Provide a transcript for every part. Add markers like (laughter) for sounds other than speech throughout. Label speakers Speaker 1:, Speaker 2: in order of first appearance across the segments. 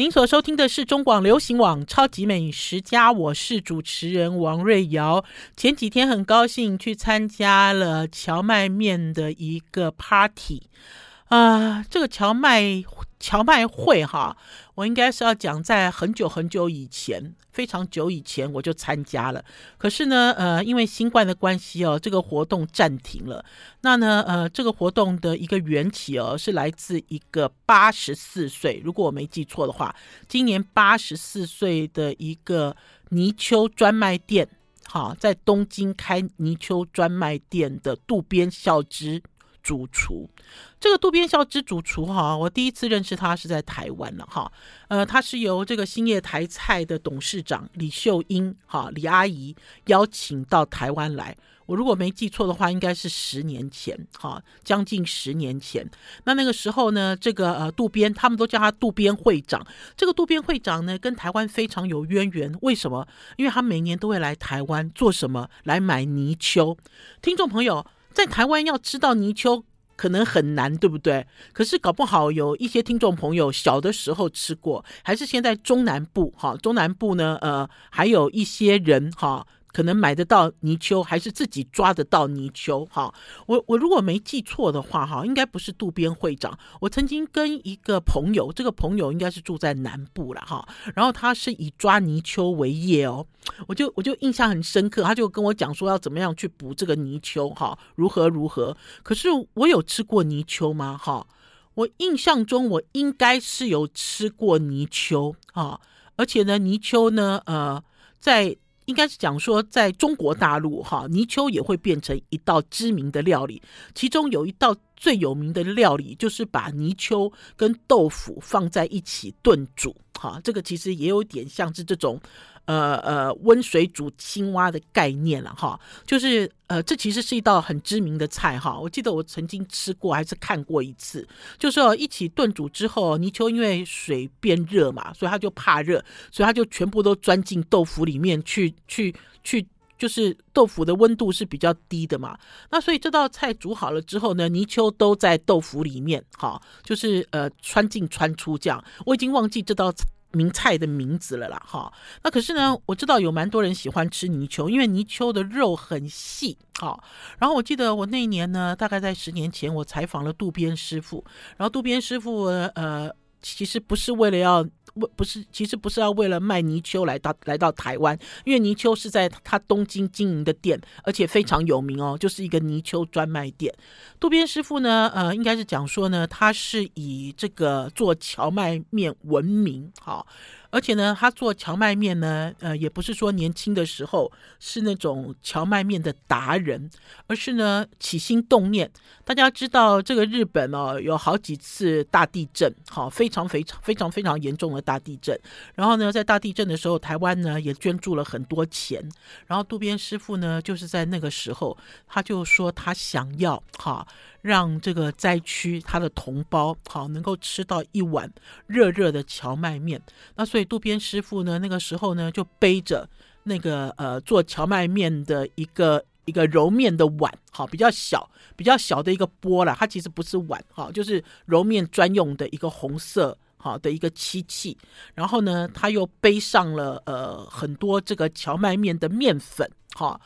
Speaker 1: 您所收听的是中广流行网《超级美食家》，我是主持人王瑞瑶。前几天很高兴去参加了荞麦面的一个 party，啊、这个荞麦。荞麦会哈，我应该是要讲在很久很久以前，非常久以前我就参加了。可是呢，呃，因为新冠的关系哦，这个活动暂停了。那呢，呃，这个活动的一个缘起哦，是来自一个八十四岁，如果我没记错的话，今年八十四岁的一个泥鳅专卖店，哈，在东京开泥鳅专卖店的渡边孝之。主厨，这个渡边孝之主厨哈，我第一次认识他是在台湾了哈，呃，他是由这个兴业台菜的董事长李秀英哈李阿姨邀请到台湾来，我如果没记错的话，应该是十年前哈，将近十年前。那那个时候呢，这个呃渡边他们都叫他渡边会长，这个渡边会长呢跟台湾非常有渊源，为什么？因为他每年都会来台湾做什么？来买泥鳅，听众朋友。在台湾要吃到泥鳅可能很难，对不对？可是搞不好有一些听众朋友小的时候吃过，还是现在中南部哈，中南部呢，呃，还有一些人哈。可能买得到泥鳅，还是自己抓得到泥鳅？哈，我我如果没记错的话，哈，应该不是渡边会长。我曾经跟一个朋友，这个朋友应该是住在南部了，哈，然后他是以抓泥鳅为业哦，我就我就印象很深刻，他就跟我讲说要怎么样去捕这个泥鳅，哈，如何如何。可是我有吃过泥鳅吗？哈，我印象中我应该是有吃过泥鳅啊，而且呢，泥鳅呢，呃，在。应该是讲说，在中国大陆哈，泥鳅也会变成一道知名的料理。其中有一道最有名的料理，就是把泥鳅跟豆腐放在一起炖煮。哈，这个其实也有点像是这种。呃呃，温水煮青蛙的概念了哈，就是呃，这其实是一道很知名的菜哈。我记得我曾经吃过，还是看过一次，就是一起炖煮之后，泥鳅因为水变热嘛，所以它就怕热，所以它就全部都钻进豆腐里面去去去，就是豆腐的温度是比较低的嘛。那所以这道菜煮好了之后呢，泥鳅都在豆腐里面，哈，就是呃穿进穿出这样。我已经忘记这道菜。名菜的名字了啦，哈，那可是呢，我知道有蛮多人喜欢吃泥鳅，因为泥鳅的肉很细，哈。然后我记得我那一年呢，大概在十年前，我采访了渡边师傅，然后渡边师傅呃，其实不是为了要。不不是，其实不是要为了卖泥鳅来到来到台湾，因为泥鳅是在他东京经营的店，而且非常有名哦，就是一个泥鳅专卖店。渡边师傅呢，呃，应该是讲说呢，他是以这个做荞麦面闻名，好。而且呢，他做荞麦面呢，呃，也不是说年轻的时候是那种荞麦面的达人，而是呢起心动念。大家知道这个日本哦，有好几次大地震，好，非常非常非常非常严重的大地震。然后呢，在大地震的时候，台湾呢也捐助了很多钱。然后渡边师傅呢，就是在那个时候，他就说他想要哈。让这个灾区他的同胞好能够吃到一碗热热的蕎麦面，那所以渡边师傅呢，那个时候呢就背着那个呃做蕎麦面的一个一个揉面的碗，好比较小比较小的一个钵啦，它其实不是碗，哈，就是揉面专用的一个红色好的一个漆器，然后呢他又背上了呃很多这个蕎麦面的面粉，哈。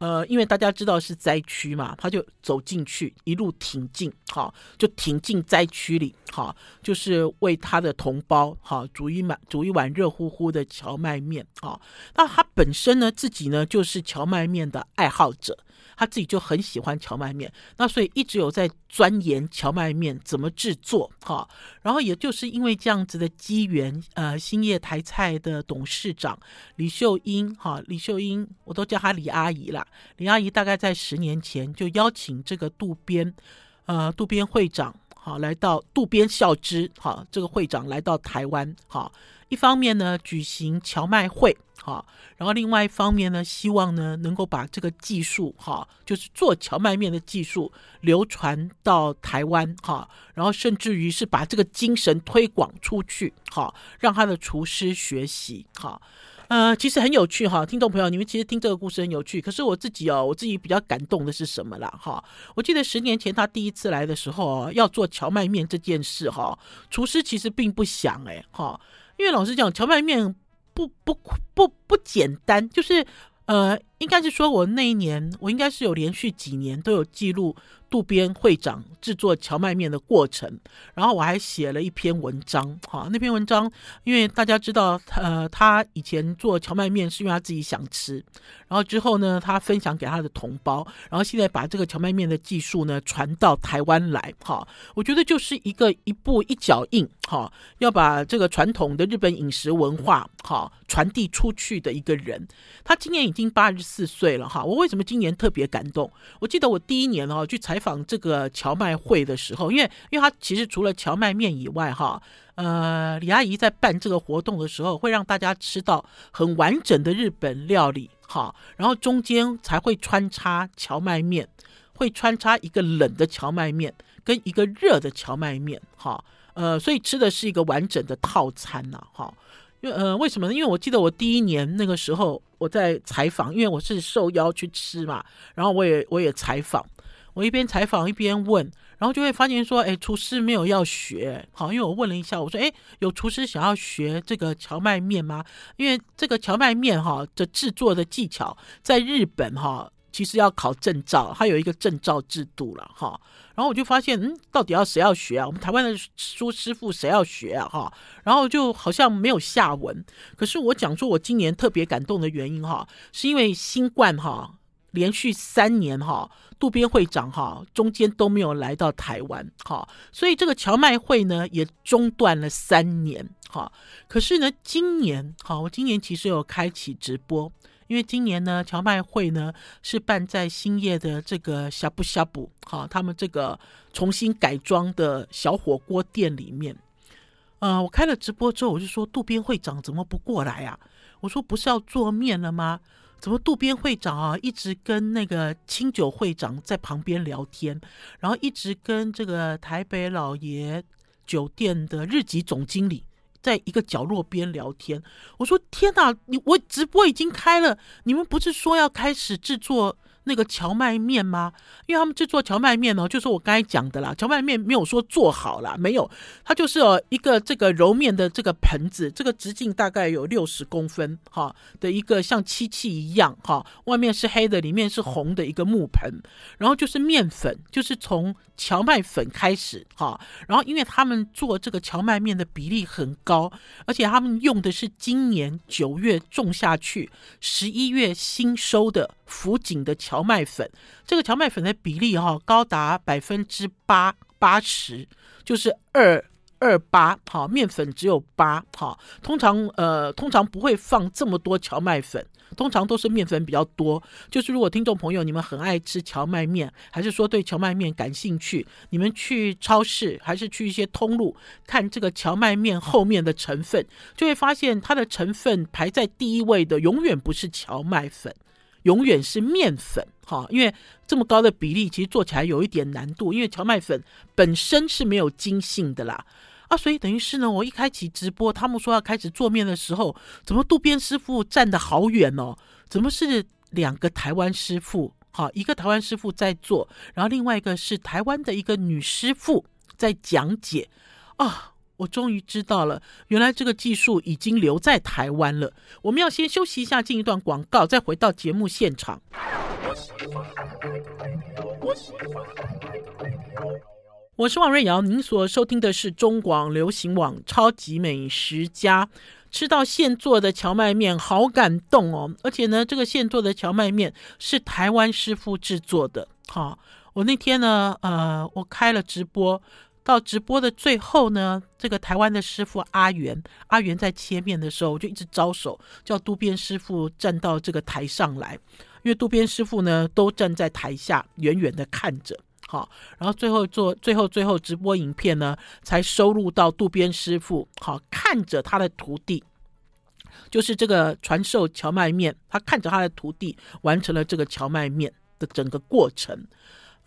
Speaker 1: 呃，因为大家知道是灾区嘛，他就走进去，一路挺进，好，就挺进灾区里，好，就是为他的同胞，好，煮一碗煮一碗热乎乎的荞麦面，好，那他本身呢，自己呢，就是荞麦面的爱好者。他自己就很喜欢荞麦面，那所以一直有在钻研荞麦面怎么制作哈。然后也就是因为这样子的机缘，呃，兴业台菜的董事长李秀英哈，李秀英我都叫她李阿姨啦。李阿姨大概在十年前就邀请这个渡边，呃，渡边会长好来到渡边孝之哈，这个会长来到台湾哈。一方面呢，举行荞麦会。好，然后另外一方面呢，希望呢能够把这个技术，哈，就是做荞麦面的技术流传到台湾，哈，然后甚至于是把这个精神推广出去，哈，让他的厨师学习，哈，呃，其实很有趣，哈，听众朋友，你们其实听这个故事很有趣，可是我自己哦，我自己比较感动的是什么啦，哈，我记得十年前他第一次来的时候，要做荞麦面这件事，哈，厨师其实并不想，哎，哈。因为老实讲，荞麦面不不不不简单，就是呃，应该是说我那一年，我应该是有连续几年都有记录。渡边会长制作荞麦面的过程，然后我还写了一篇文章，哈，那篇文章因为大家知道，呃，他以前做荞麦面是因为他自己想吃，然后之后呢，他分享给他的同胞，然后现在把这个荞麦面的技术呢传到台湾来，哈，我觉得就是一个一步一脚印，哈，要把这个传统的日本饮食文化，哈，传递出去的一个人。他今年已经八十四岁了，哈，我为什么今年特别感动？我记得我第一年哈去采访这个荞麦会的时候，因为因为他其实除了荞麦面以外，哈，呃，李阿姨在办这个活动的时候，会让大家吃到很完整的日本料理，哈，然后中间才会穿插荞麦面，会穿插一个冷的荞麦面跟一个热的荞麦面，哈，呃，所以吃的是一个完整的套餐呐，哈，因为呃，为什么呢？因为我记得我第一年那个时候我在采访，因为我是受邀去吃嘛，然后我也我也采访。我一边采访一边问，然后就会发现说，哎，厨师没有要学，好，因为我问了一下，我说，哎，有厨师想要学这个荞麦面吗？因为这个荞麦面哈的制作的技巧，在日本哈其实要考证照，它有一个证照制度了哈。然后我就发现，嗯，到底要谁要学啊？我们台湾的苏师傅谁要学啊？哈，然后就好像没有下文。可是我讲说，我今年特别感动的原因哈，是因为新冠哈。连续三年哈，渡边会长哈中间都没有来到台湾哈，所以这个荞麦会呢也中断了三年哈。可是呢，今年哈，我今年其实有开启直播，因为今年呢荞麦会呢是办在兴业的这个呷哺呷哺哈，他们这个重新改装的小火锅店里面。呃，我开了直播之后，我就说渡边会长怎么不过来啊？我说不是要做面了吗？怎么渡边会长啊，一直跟那个清酒会长在旁边聊天，然后一直跟这个台北老爷酒店的日籍总经理在一个角落边聊天。我说天哪，你我直播已经开了，你们不是说要开始制作那个荞麦面吗？因为他们制作荞麦面呢，就是我刚才讲的啦。荞麦面没有说做好了，没有，它就是一个这个揉面的这个盆子，这个直径大概有六十公分哈的一个像漆器一样哈，外面是黑的，里面是红的一个木盆，然后就是面粉，就是从荞麦粉开始哈，然后因为他们做这个荞麦面的比例很高，而且他们用的是今年九月种下去，十一月新收的福井的荞麦粉，这个荞麦粉的比例哈、哦、高达百分之八八十，就是二二八，好，面粉只有八，好，通常呃通常不会放这么多荞麦粉，通常都是面粉比较多。就是如果听众朋友你们很爱吃荞麦面，还是说对荞麦面感兴趣，你们去超市还是去一些通路看这个荞麦面后面的成分，就会发现它的成分排在第一位的永远不是荞麦粉。永远是面粉，哈，因为这么高的比例，其实做起来有一点难度，因为蕎麦粉本身是没有筋性的啦，啊，所以等于是呢，我一开启直播，他们说要开始做面的时候，怎么渡边师傅站得好远哦？怎么是两个台湾师傅？哈，一个台湾师傅在做，然后另外一个是台湾的一个女师傅在讲解，啊。我终于知道了，原来这个技术已经留在台湾了。我们要先休息一下，进一段广告，再回到节目现场。我是王瑞瑶，您所收听的是中广流行网《超级美食家》。吃到现做的荞麦面，好感动哦！而且呢，这个现做的荞麦面是台湾师傅制作的。好，我那天呢，呃，我开了直播。到直播的最后呢，这个台湾的师傅阿元，阿元在切面的时候，我就一直招手叫渡边师傅站到这个台上来，因为渡边师傅呢都站在台下远远的看着，好，然后最后做最后最后直播影片呢才收录到渡边师傅，好，看着他的徒弟，就是这个传授荞麦面，他看着他的徒弟完成了这个荞麦面的整个过程。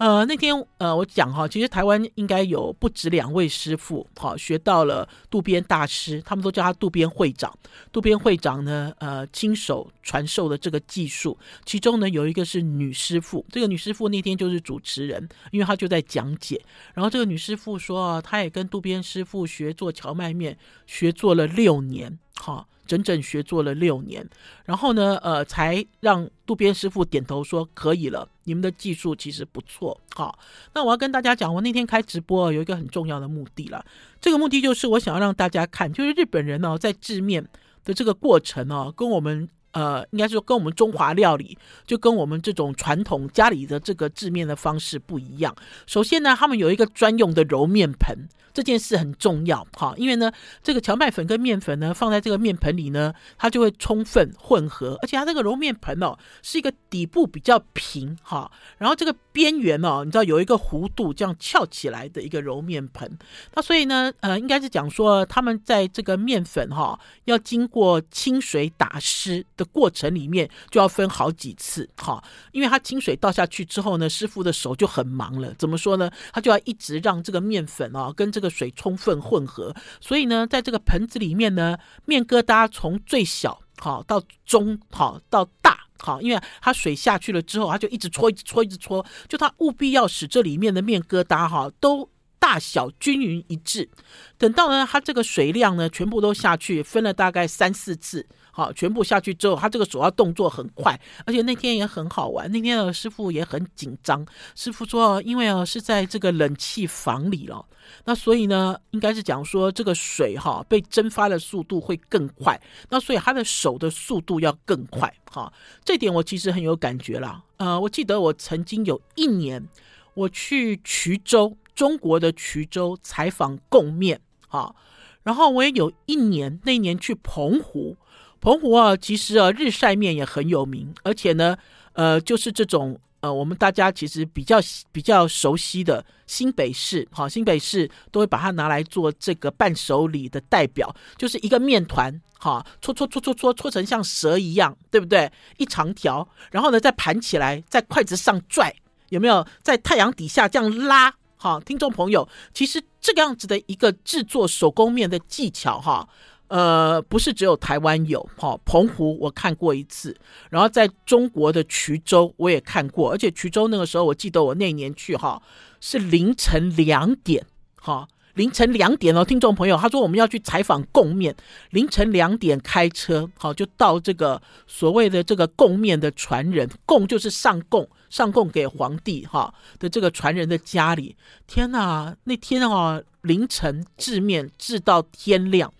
Speaker 1: 呃，那天呃，我讲哈，其实台湾应该有不止两位师傅，好学到了渡边大师，他们都叫他渡边会长。渡边会长呢，呃，亲手传授的这个技术，其中呢有一个是女师傅，这个女师傅那天就是主持人，因为她就在讲解。然后这个女师傅说啊，她也跟渡边师傅学做荞麦面，学做了六年，好。整整学做了六年，然后呢，呃，才让渡边师傅点头说可以了。你们的技术其实不错，好。那我要跟大家讲，我那天开直播有一个很重要的目的了。这个目的就是我想要让大家看，就是日本人呢在制面的这个过程呢，跟我们呃，应该说跟我们中华料理，就跟我们这种传统家里的这个制面的方式不一样。首先呢，他们有一个专用的揉面盆。这件事很重要，哈，因为呢，这个荞麦粉跟面粉呢，放在这个面盆里呢，它就会充分混合，而且它这个揉面盆哦，是一个底部比较平，哈，然后这个边缘哦，你知道有一个弧度这样翘起来的一个揉面盆，那所以呢，呃，应该是讲说他们在这个面粉哈，要经过清水打湿的过程里面，就要分好几次，哈，因为他清水倒下去之后呢，师傅的手就很忙了，怎么说呢？他就要一直让这个面粉哦，跟。这个水充分混合，所以呢，在这个盆子里面呢，面疙瘩从最小好到中好到大好，因为它水下去了之后，它就一直搓，一直搓，一直搓，就它务必要使这里面的面疙瘩哈都大小均匀一致。等到呢，它这个水量呢全部都下去，分了大概三四次。好，全部下去之后，他这个手要动作很快，而且那天也很好玩。那天的师傅也很紧张。师傅说，因为啊是在这个冷气房里了，那所以呢，应该是讲说这个水哈被蒸发的速度会更快，那所以他的手的速度要更快。哈，这点我其实很有感觉啦。呃，我记得我曾经有一年我去衢州，中国的衢州采访贡面，哈，然后我也有一年，那一年去澎湖。澎湖啊，其实啊，日晒面也很有名，而且呢，呃，就是这种呃，我们大家其实比较比较熟悉的新北市，好，新北市都会把它拿来做这个伴手礼的代表，就是一个面团，哈，搓搓搓搓搓搓成像蛇一样，对不对？一长条，然后呢，再盘起来，在筷子上拽，有没有？在太阳底下这样拉，哈，听众朋友，其实这个样子的一个制作手工面的技巧，哈。呃，不是只有台湾有哈，澎湖我看过一次，然后在中国的衢州我也看过，而且衢州那个时候我记得我那年去哈是凌晨两点哈，凌晨两点哦，听众朋友，他说我们要去采访贡面，凌晨两点开车好就到这个所谓的这个贡面的传人，贡就是上贡上贡给皇帝哈的这个传人的家里，天哪，那天啊凌晨制面制到天亮。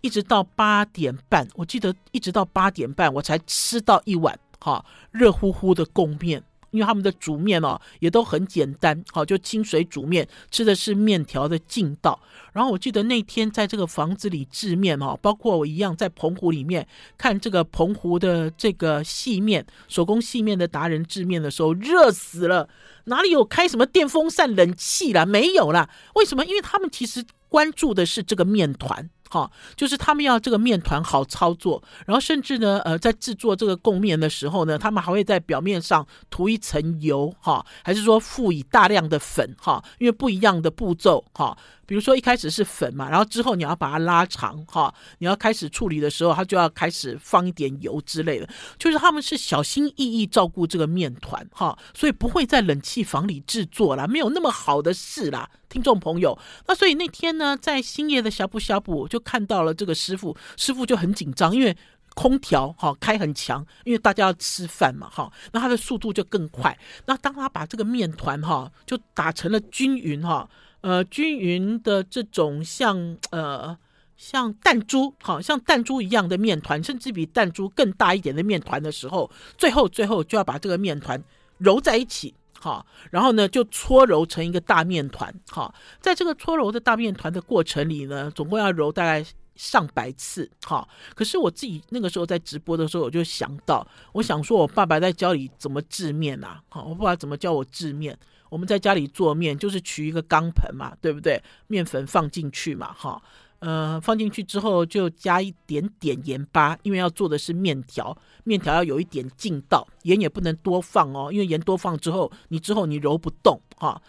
Speaker 1: 一直到八点半，我记得一直到八点半我才吃到一碗哈热乎乎的贡面，因为他们的煮面哦也都很简单，好就清水煮面，吃的是面条的劲道。然后我记得那天在这个房子里制面哦，包括我一样在澎湖里面看这个澎湖的这个细面手工细面的达人制面的时候，热死了，哪里有开什么电风扇冷气啦？没有啦。为什么？因为他们其实关注的是这个面团。哈，就是他们要这个面团好操作，然后甚至呢，呃，在制作这个贡面的时候呢，他们还会在表面上涂一层油，哈，还是说附以大量的粉，哈，因为不一样的步骤，哈。比如说一开始是粉嘛，然后之后你要把它拉长哈，你要开始处理的时候，它就要开始放一点油之类的，就是他们是小心翼翼照顾这个面团哈，所以不会在冷气房里制作啦，没有那么好的事啦，听众朋友。那所以那天呢，在星爷的呷哺呷哺就看到了这个师傅，师傅就很紧张，因为空调哈开很强，因为大家要吃饭嘛哈，那他的速度就更快。那当他把这个面团哈就打成了均匀哈。呃，均匀的这种像呃像弹珠，好像弹珠一样的面团，甚至比弹珠更大一点的面团的时候，最后最后就要把这个面团揉在一起，好，然后呢就搓揉成一个大面团，好，在这个搓揉的大面团的过程里呢，总共要揉大概上百次，好，可是我自己那个时候在直播的时候，我就想到，我想说我爸爸在教你怎么制面啊，好，我爸爸怎么教我制面？我们在家里做面，就是取一个钢盆嘛，对不对？面粉放进去嘛，哈，呃，放进去之后就加一点点盐巴，因为要做的是面条，面条要有一点劲道，盐也不能多放哦，因为盐多放之后，你之后你揉不动哈。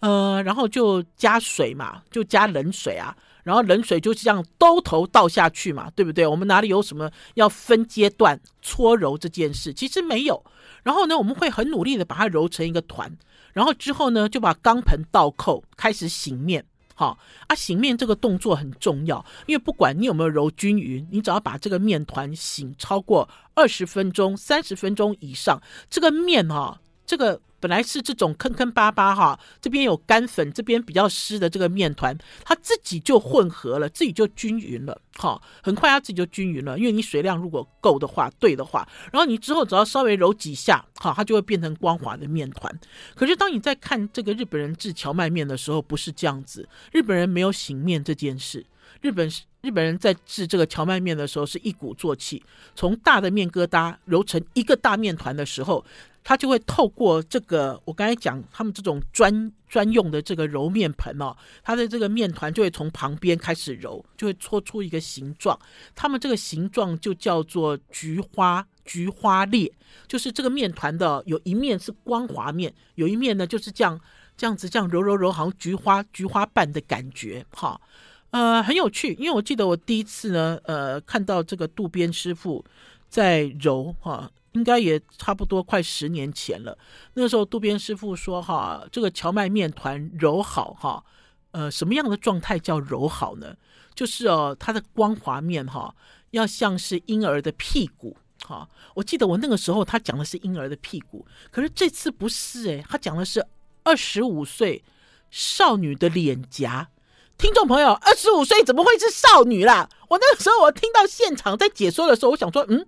Speaker 1: 呃，然后就加水嘛，就加冷水啊，然后冷水就是这样兜头倒下去嘛，对不对？我们哪里有什么要分阶段搓揉这件事？其实没有。然后呢，我们会很努力的把它揉成一个团，然后之后呢，就把钢盆倒扣，开始醒面。好啊，醒面这个动作很重要，因为不管你有没有揉均匀，你只要把这个面团醒超过二十分钟、三十分钟以上，这个面哈，这个。本来是这种坑坑巴巴哈，这边有干粉，这边比较湿的这个面团，它自己就混合了，自己就均匀了，哈，很快它自己就均匀了，因为你水量如果够的话，对的话，然后你之后只要稍微揉几下，哈，它就会变成光滑的面团。可是当你在看这个日本人制荞麦面的时候，不是这样子，日本人没有醒面这件事，日本日本人在制这个荞麦面的时候是一鼓作气，从大的面疙瘩揉成一个大面团的时候。他就会透过这个，我刚才讲他们这种专专用的这个揉面盆哦，它的这个面团就会从旁边开始揉，就会搓出一个形状。他们这个形状就叫做菊花菊花裂，就是这个面团的有一面是光滑面，有一面呢就是这样这样子这样揉揉揉，好像菊花菊花瓣的感觉哈。呃，很有趣，因为我记得我第一次呢，呃，看到这个渡边师傅在揉哈。应该也差不多快十年前了。那个时候，渡边师傅说：“哈，这个荞麦面团揉好哈，呃，什么样的状态叫揉好呢？就是哦，它的光滑面哈，要像是婴儿的屁股哈。我记得我那个时候他讲的是婴儿的屁股，可是这次不是诶，他讲的是二十五岁少女的脸颊。听众朋友，二十五岁怎么会是少女啦？我那个时候我听到现场在解说的时候，我想说，嗯。”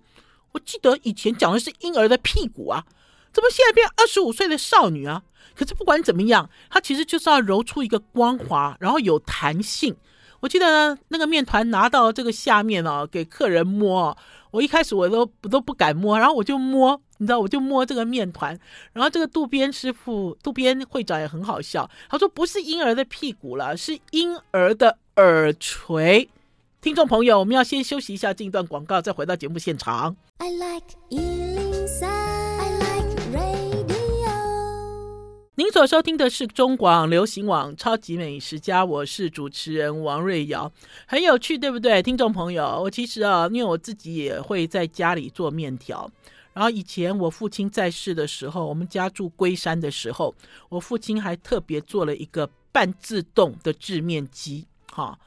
Speaker 1: 我记得以前讲的是婴儿的屁股啊，怎么现在变二十五岁的少女啊？可是不管怎么样，它其实就是要揉出一个光滑，然后有弹性。我记得，那个面团拿到这个下面哦，给客人摸。我一开始我都我都不敢摸，然后我就摸，你知道，我就摸这个面团。然后这个渡边师傅、渡边会长也很好笑，他说不是婴儿的屁股了，是婴儿的耳垂。听众朋友，我们要先休息一下，进一段广告，再回到节目现场。I like 103, I like radio。您所收听的是中广流行网《超级美食家》，我是主持人王瑞瑶，很有趣，对不对？听众朋友，我其实啊，因为我自己也会在家里做面条，然后以前我父亲在世的时候，我们家住龟山的时候，我父亲还特别做了一个半自动的制面机，哈。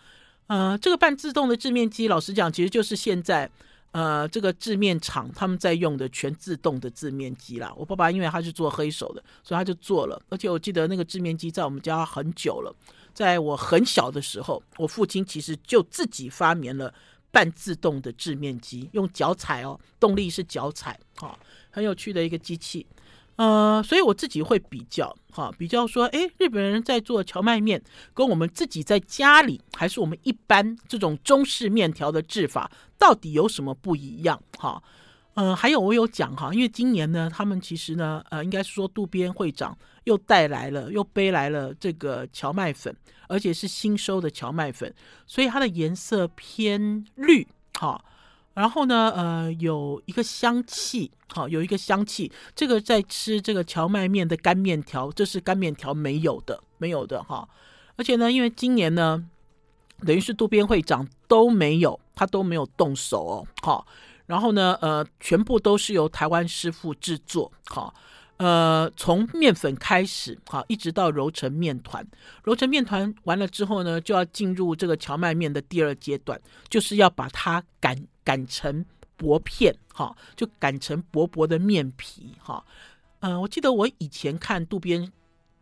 Speaker 1: 呃，这个半自动的制面机，老实讲，其实就是现在呃这个制面厂他们在用的全自动的制面机啦。我爸爸因为他是做黑手的，所以他就做了。而且我记得那个制面机在我们家很久了，在我很小的时候，我父亲其实就自己发明了半自动的制面机，用脚踩哦，动力是脚踩，哈、哦，很有趣的一个机器。呃，所以我自己会比较，哈，比较说，诶，日本人在做荞麦面，跟我们自己在家里，还是我们一般这种中式面条的制法，到底有什么不一样？哈，呃，还有我有讲哈，因为今年呢，他们其实呢，呃，应该是说渡边会长又带来了，又背来了这个荞麦粉，而且是新收的荞麦粉，所以它的颜色偏绿，哈。然后呢，呃，有一个香气，好，有一个香气。这个在吃这个荞麦面的干面条，这是干面条没有的，没有的哈。而且呢，因为今年呢，等于是渡边会长都没有，他都没有动手哦，好。然后呢，呃，全部都是由台湾师傅制作，好。呃，从面粉开始，好，一直到揉成面团，揉成面团完了之后呢，就要进入这个荞麦面的第二阶段，就是要把它擀擀成薄片，哈，就擀成薄薄的面皮，哈。呃，我记得我以前看渡边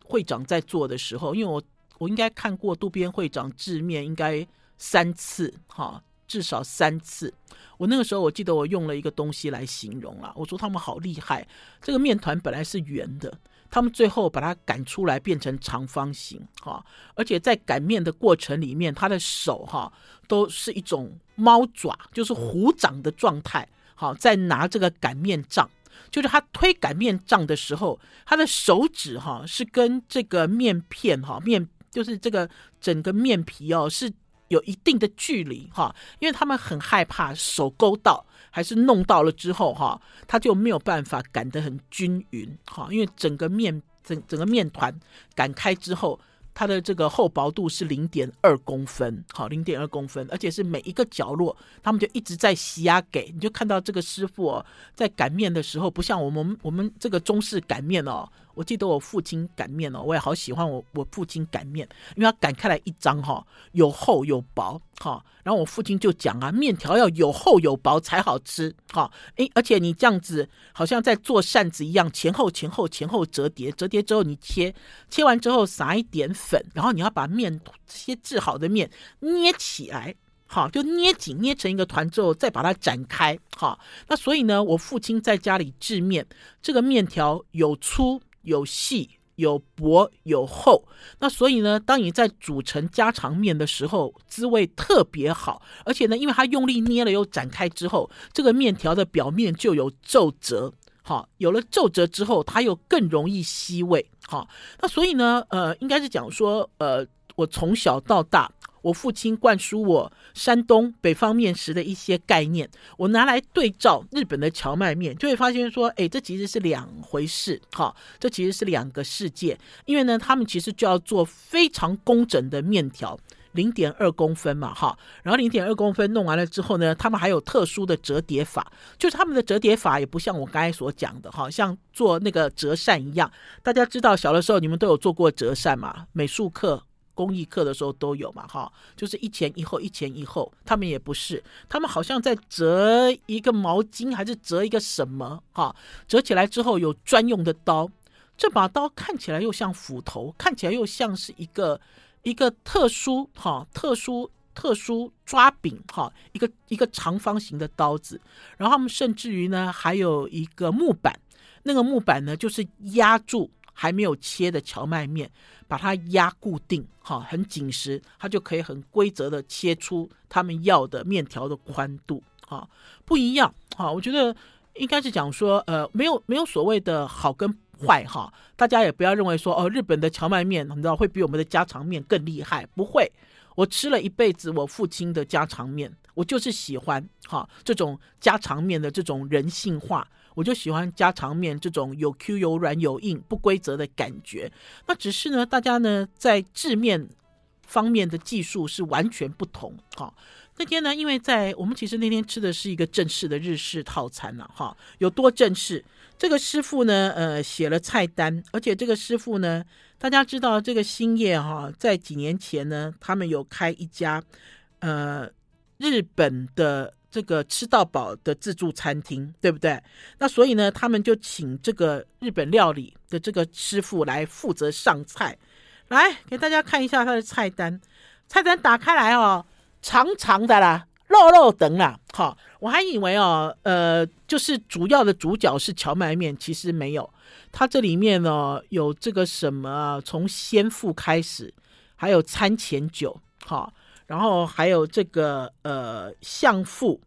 Speaker 1: 会长在做的时候，因为我我应该看过渡边会长制面应该三次，哈。至少三次，我那个时候我记得我用了一个东西来形容了，我说他们好厉害，这个面团本来是圆的，他们最后把它擀出来变成长方形，哈，而且在擀面的过程里面，他的手哈都是一种猫爪，就是虎掌的状态，好，在拿这个擀面杖，就是他推擀面杖的时候，他的手指哈是跟这个面片哈面，就是这个整个面皮哦是。有一定的距离哈，因为他们很害怕手勾到，还是弄到了之后哈，他就没有办法擀得很均匀哈，因为整个面整整个面团擀开之后。它的这个厚薄度是零点二公分，好，零点二公分，而且是每一个角落，他们就一直在洗压给，你就看到这个师傅哦，在擀面的时候，不像我们我们这个中式擀面哦。我记得我父亲擀面哦，我也好喜欢我我父亲擀面，因为他擀开来一张哈，有厚有薄哈。然后我父亲就讲啊，面条要有厚有薄才好吃哈。诶，而且你这样子好像在做扇子一样，前后前后前后折叠，折叠之后你切，切完之后撒一点粉，然后你要把面这些制好的面捏起来，好，就捏紧捏成一个团之后再把它展开，好。那所以呢，我父亲在家里制面，这个面条有粗。有细有薄有厚，那所以呢，当你在煮成家常面的时候，滋味特别好。而且呢，因为它用力捏了又展开之后，这个面条的表面就有皱褶，好，有了皱褶之后，它又更容易吸味，好。那所以呢，呃，应该是讲说，呃，我从小到大。我父亲灌输我山东北方面食的一些概念，我拿来对照日本的荞麦面，就会发现说，哎，这其实是两回事，哈，这其实是两个世界。因为呢，他们其实就要做非常工整的面条，零点二公分嘛，哈，然后零点二公分弄完了之后呢，他们还有特殊的折叠法，就是他们的折叠法也不像我刚才所讲的，哈，像做那个折扇一样。大家知道，小的时候你们都有做过折扇嘛？美术课。公益课的时候都有嘛，哈，就是一前一后，一前一后。他们也不是，他们好像在折一个毛巾，还是折一个什么，哈，折起来之后有专用的刀。这把刀看起来又像斧头，看起来又像是一个一个特殊，哈，特殊特殊抓柄，哈，一个一个长方形的刀子。然后他们甚至于呢，还有一个木板，那个木板呢，就是压住。还没有切的荞麦面，把它压固定，哈，很紧实，它就可以很规则的切出他们要的面条的宽度，哈，不一样，哈，我觉得应该是讲说，呃，没有没有所谓的好跟坏，哈，大家也不要认为说，哦，日本的荞麦面，你知道会比我们的家常面更厉害，不会，我吃了一辈子我父亲的家常面，我就是喜欢，哈，这种家常面的这种人性化。我就喜欢家常面这种有 Q 有软有硬不规则的感觉。那只是呢，大家呢在制面方面的技术是完全不同。哈，那天呢，因为在我们其实那天吃的是一个正式的日式套餐了。哈，有多正式？这个师傅呢，呃，写了菜单，而且这个师傅呢，大家知道这个兴业哈，在几年前呢，他们有开一家呃日本的。这个吃到饱的自助餐厅，对不对？那所以呢，他们就请这个日本料理的这个师傅来负责上菜，来给大家看一下他的菜单。菜单打开来哦，长长的啦，肉肉等啦。好，我还以为哦，呃，就是主要的主角是蕎麦面，其实没有。它这里面呢，有这个什么，从鲜腹开始，还有餐前酒，好。然后还有这个呃相腹、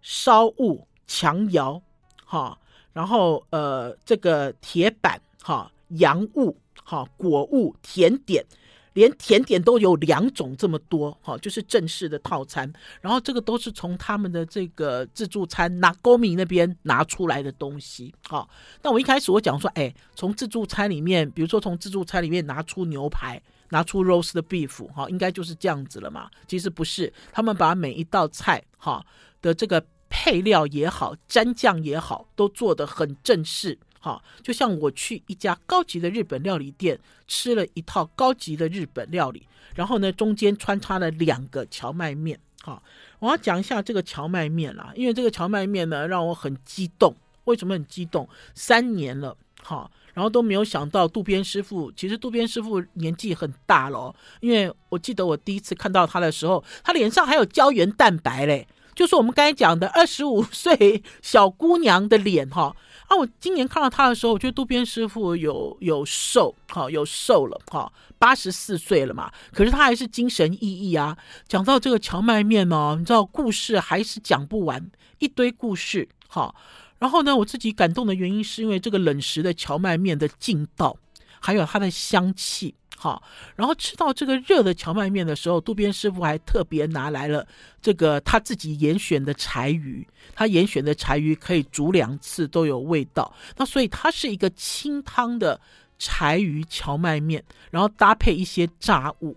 Speaker 1: 烧物、强窑，哈，然后呃这个铁板，哈，洋物，哈，果物、甜点，连甜点都有两种这么多，哈，就是正式的套餐。然后这个都是从他们的这个自助餐拿勾米那边拿出来的东西，哈。那我一开始我讲说，哎，从自助餐里面，比如说从自助餐里面拿出牛排。拿出 roast beef 哈，应该就是这样子了嘛。其实不是，他们把每一道菜哈的这个配料也好，蘸酱也好，都做得很正式哈。就像我去一家高级的日本料理店吃了一套高级的日本料理，然后呢，中间穿插了两个荞麦面哈。我要讲一下这个荞麦面啦，因为这个荞麦面呢让我很激动。为什么很激动？三年了哈。然后都没有想到渡边师傅，其实渡边师傅年纪很大了，因为我记得我第一次看到他的时候，他脸上还有胶原蛋白嘞，就是我们刚才讲的二十五 (laughs) 岁小姑娘的脸哈。啊，我今年看到他的时候，我觉得渡边师傅有有瘦，哈，有瘦了，哈，八十四岁了嘛，可是他还是精神奕奕啊。讲到这个蕎麦面哦，你知道故事还是讲不完，一堆故事，哈。然后呢，我自己感动的原因是因为这个冷食的荞麦面的劲道，还有它的香气，好，然后吃到这个热的荞麦面的时候，渡边师傅还特别拿来了这个他自己严选的柴鱼，他严选的柴鱼可以煮两次都有味道。那所以它是一个清汤的柴鱼荞麦面，然后搭配一些炸物，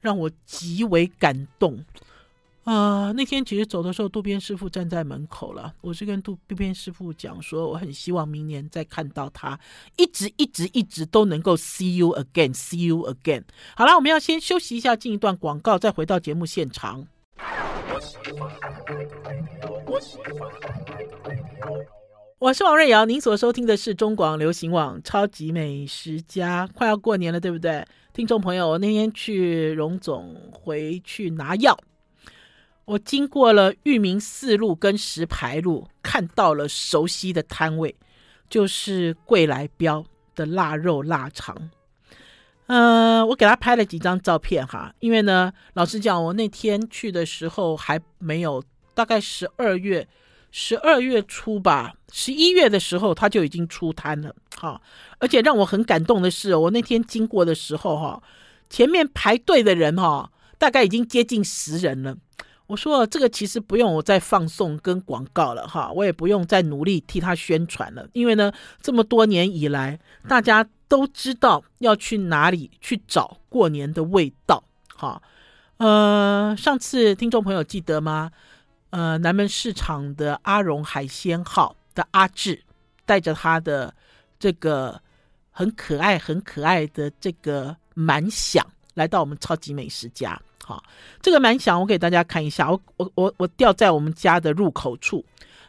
Speaker 1: 让我极为感动。啊、那天其实走的时候，渡边师傅站在门口了。我是跟渡渡边师傅讲说，我很希望明年再看到他，一直一直一直都能够 see you again，see you again。好了，我们要先休息一下，进一段广告，再回到节目现场。我是王瑞瑶，您所收听的是中广流行网《超级美食家》。快要过年了，对不对？听众朋友，我那天去荣总回去拿药。我经过了裕民四路跟石牌路，看到了熟悉的摊位，就是桂来标的腊肉腊肠。嗯、我给他拍了几张照片哈，因为呢，老实讲，我那天去的时候还没有，大概十二月，十二月初吧，十一月的时候他就已经出摊了。哈，而且让我很感动的是，我那天经过的时候哈，前面排队的人哈，大概已经接近十人了。我说这个其实不用我再放送跟广告了哈，我也不用再努力替他宣传了，因为呢，这么多年以来，大家都知道要去哪里去找过年的味道哈。呃，上次听众朋友记得吗？呃，南门市场的阿荣海鲜号的阿志带着他的这个很可爱、很可爱的这个满响来到我们超级美食家。好，这个蛮响，我给大家看一下。我我我我吊在我们家的入口处，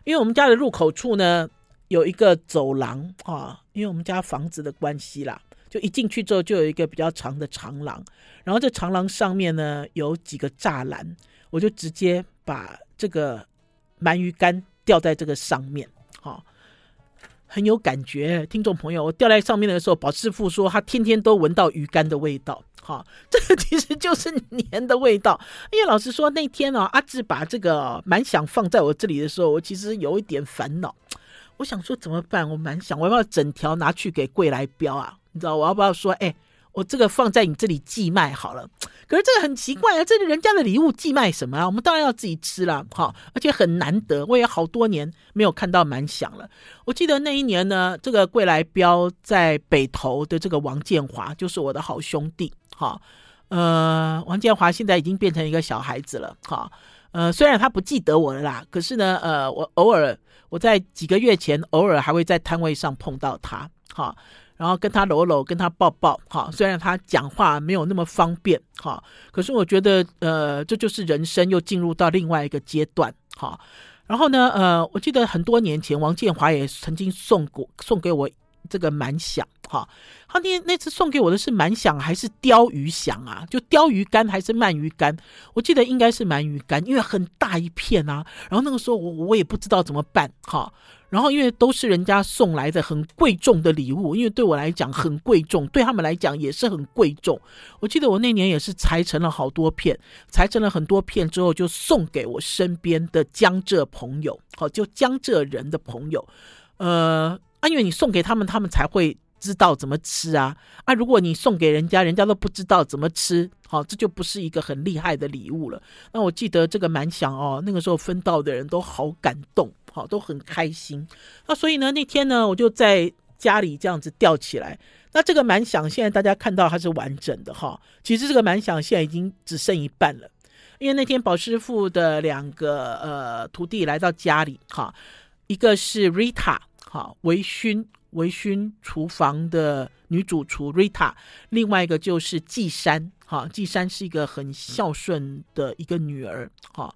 Speaker 1: 因为我们家的入口处呢有一个走廊啊，因为我们家房子的关系啦，就一进去之后就有一个比较长的长廊，然后这长廊上面呢有几个栅栏，我就直接把这个鳗鱼干吊在这个上面，好，很有感觉。听众朋友，我吊在上面的时候，宝师傅说他天天都闻到鱼干的味道。好，(laughs) 这个其实就是年的味道。因为老实说，那天呢、啊，阿志把这个蛮想放在我这里的时候，我其实有一点烦恼。我想说怎么办？我蛮想，我要不要整条拿去给贵来标啊？你知道我要不要说，哎，我这个放在你这里寄卖好了？可是这个很奇怪啊，这是人家的礼物，寄卖什么啊？我们当然要自己吃了，哈，而且很难得，我也好多年没有看到蛮想了。我记得那一年呢，这个桂来标在北投的这个王建华，就是我的好兄弟。哈，呃，王建华现在已经变成一个小孩子了。哈，呃，虽然他不记得我了啦，可是呢，呃，我偶尔我在几个月前偶尔还会在摊位上碰到他，哈，然后跟他搂搂，跟他抱抱，哈，虽然他讲话没有那么方便，哈，可是我觉得，呃，这就是人生又进入到另外一个阶段，哈，然后呢，呃，我记得很多年前王建华也曾经送过送给我。这个满响哈，他那那次送给我的是蛮响还是鲷鱼响啊？就鲷鱼干还是鳗鱼干？我记得应该是鳗鱼干，因为很大一片啊。然后那个时候我我也不知道怎么办哈。然后因为都是人家送来的很贵重的礼物，因为对我来讲很贵重，对他们来讲也是很贵重。我记得我那年也是裁成了好多片，裁成了很多片之后就送给我身边的江浙朋友，好，就江浙人的朋友，呃。啊，因为你送给他们，他们才会知道怎么吃啊！啊，如果你送给人家，人家都不知道怎么吃，好，这就不是一个很厉害的礼物了。那我记得这个蛮响哦，那个时候分到的人都好感动，好，都很开心。那所以呢，那天呢，我就在家里这样子吊起来。那这个蛮响现在大家看到它是完整的哈，其实这个蛮响现在已经只剩一半了，因为那天宝师傅的两个呃徒弟来到家里哈，一个是 Rita。好，微醺微醺厨房的女主厨 Rita，另外一个就是纪山，哈，纪山是一个很孝顺的一个女儿，哈，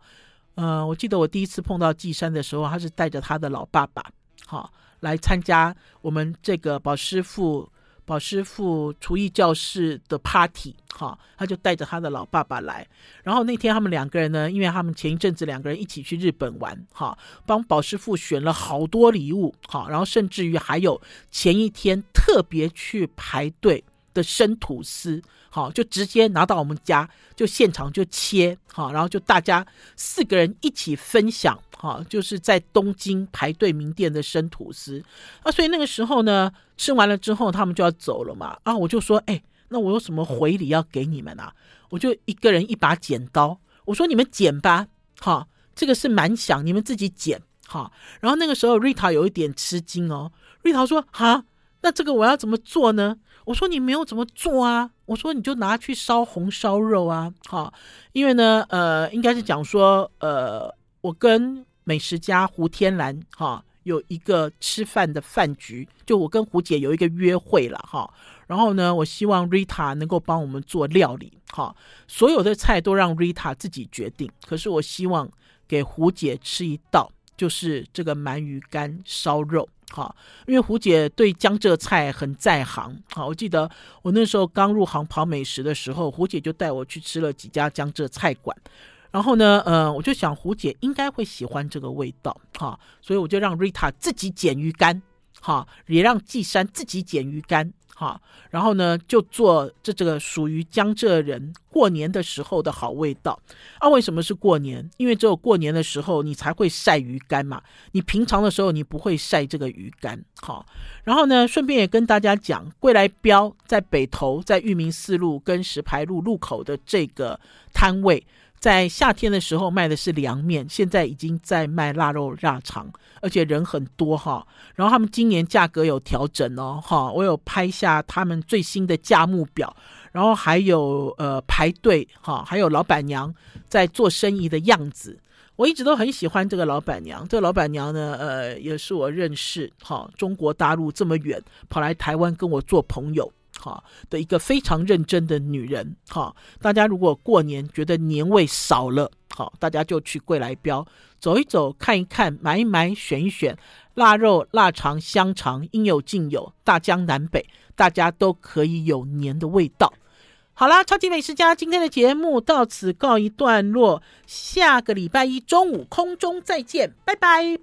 Speaker 1: 呃，我记得我第一次碰到纪山的时候，她是带着她的老爸爸，哈，来参加我们这个宝师傅。宝师傅厨艺教室的 party，哈，他就带着他的老爸爸来。然后那天他们两个人呢，因为他们前一阵子两个人一起去日本玩，哈，帮宝师傅选了好多礼物，哈，然后甚至于还有前一天特别去排队的生吐司，好，就直接拿到我们家，就现场就切，好，然后就大家四个人一起分享。好，就是在东京排队名店的生吐司啊，所以那个时候呢，吃完了之后他们就要走了嘛，啊，我就说，哎，那我有什么回礼要给你们啊？我就一个人一把剪刀，我说你们剪吧，哈，这个是蛮想，你们自己剪，哈。然后那个时候瑞塔有一点吃惊哦，瑞塔说哈，那这个我要怎么做呢？我说你没有怎么做啊，我说你就拿去烧红烧肉啊，哈，因为呢，呃，应该是讲说，呃，我跟美食家胡天兰，哈。有一个吃饭的饭局，就我跟胡姐有一个约会了哈。然后呢，我希望 Rita 能够帮我们做料理哈。所有的菜都让 Rita 自己决定，可是我希望给胡姐吃一道，就是这个鳗鱼干烧肉哈。因为胡姐对江浙菜很在行哈。我记得我那时候刚入行跑美食的时候，胡姐就带我去吃了几家江浙菜馆。然后呢，呃，我就想胡姐应该会喜欢这个味道，哈，所以我就让 Rita 自己剪鱼干，哈，也让季山自己剪鱼干，哈，然后呢，就做这这个属于江浙人过年的时候的好味道。啊，为什么是过年？因为只有过年的时候你才会晒鱼干嘛，你平常的时候你不会晒这个鱼干，好。然后呢，顺便也跟大家讲，贵来标在北投，在裕民四路跟石牌路路口的这个摊位。在夏天的时候卖的是凉面，现在已经在卖腊肉腊肠，而且人很多哈。然后他们今年价格有调整哦哈，我有拍下他们最新的价目表，然后还有呃排队哈，还有老板娘在做生意的样子。我一直都很喜欢这个老板娘，这个老板娘呢，呃，也是我认识哈，中国大陆这么远跑来台湾跟我做朋友。好的一个非常认真的女人，好，大家如果过年觉得年味少了，好，大家就去贵来标走一走，看一看，买一买，选一选，腊肉、腊肠、香肠应有尽有，大江南北，大家都可以有年的味道。好啦，超级美食家今天的节目到此告一段落，下个礼拜一中午空中再见，拜拜。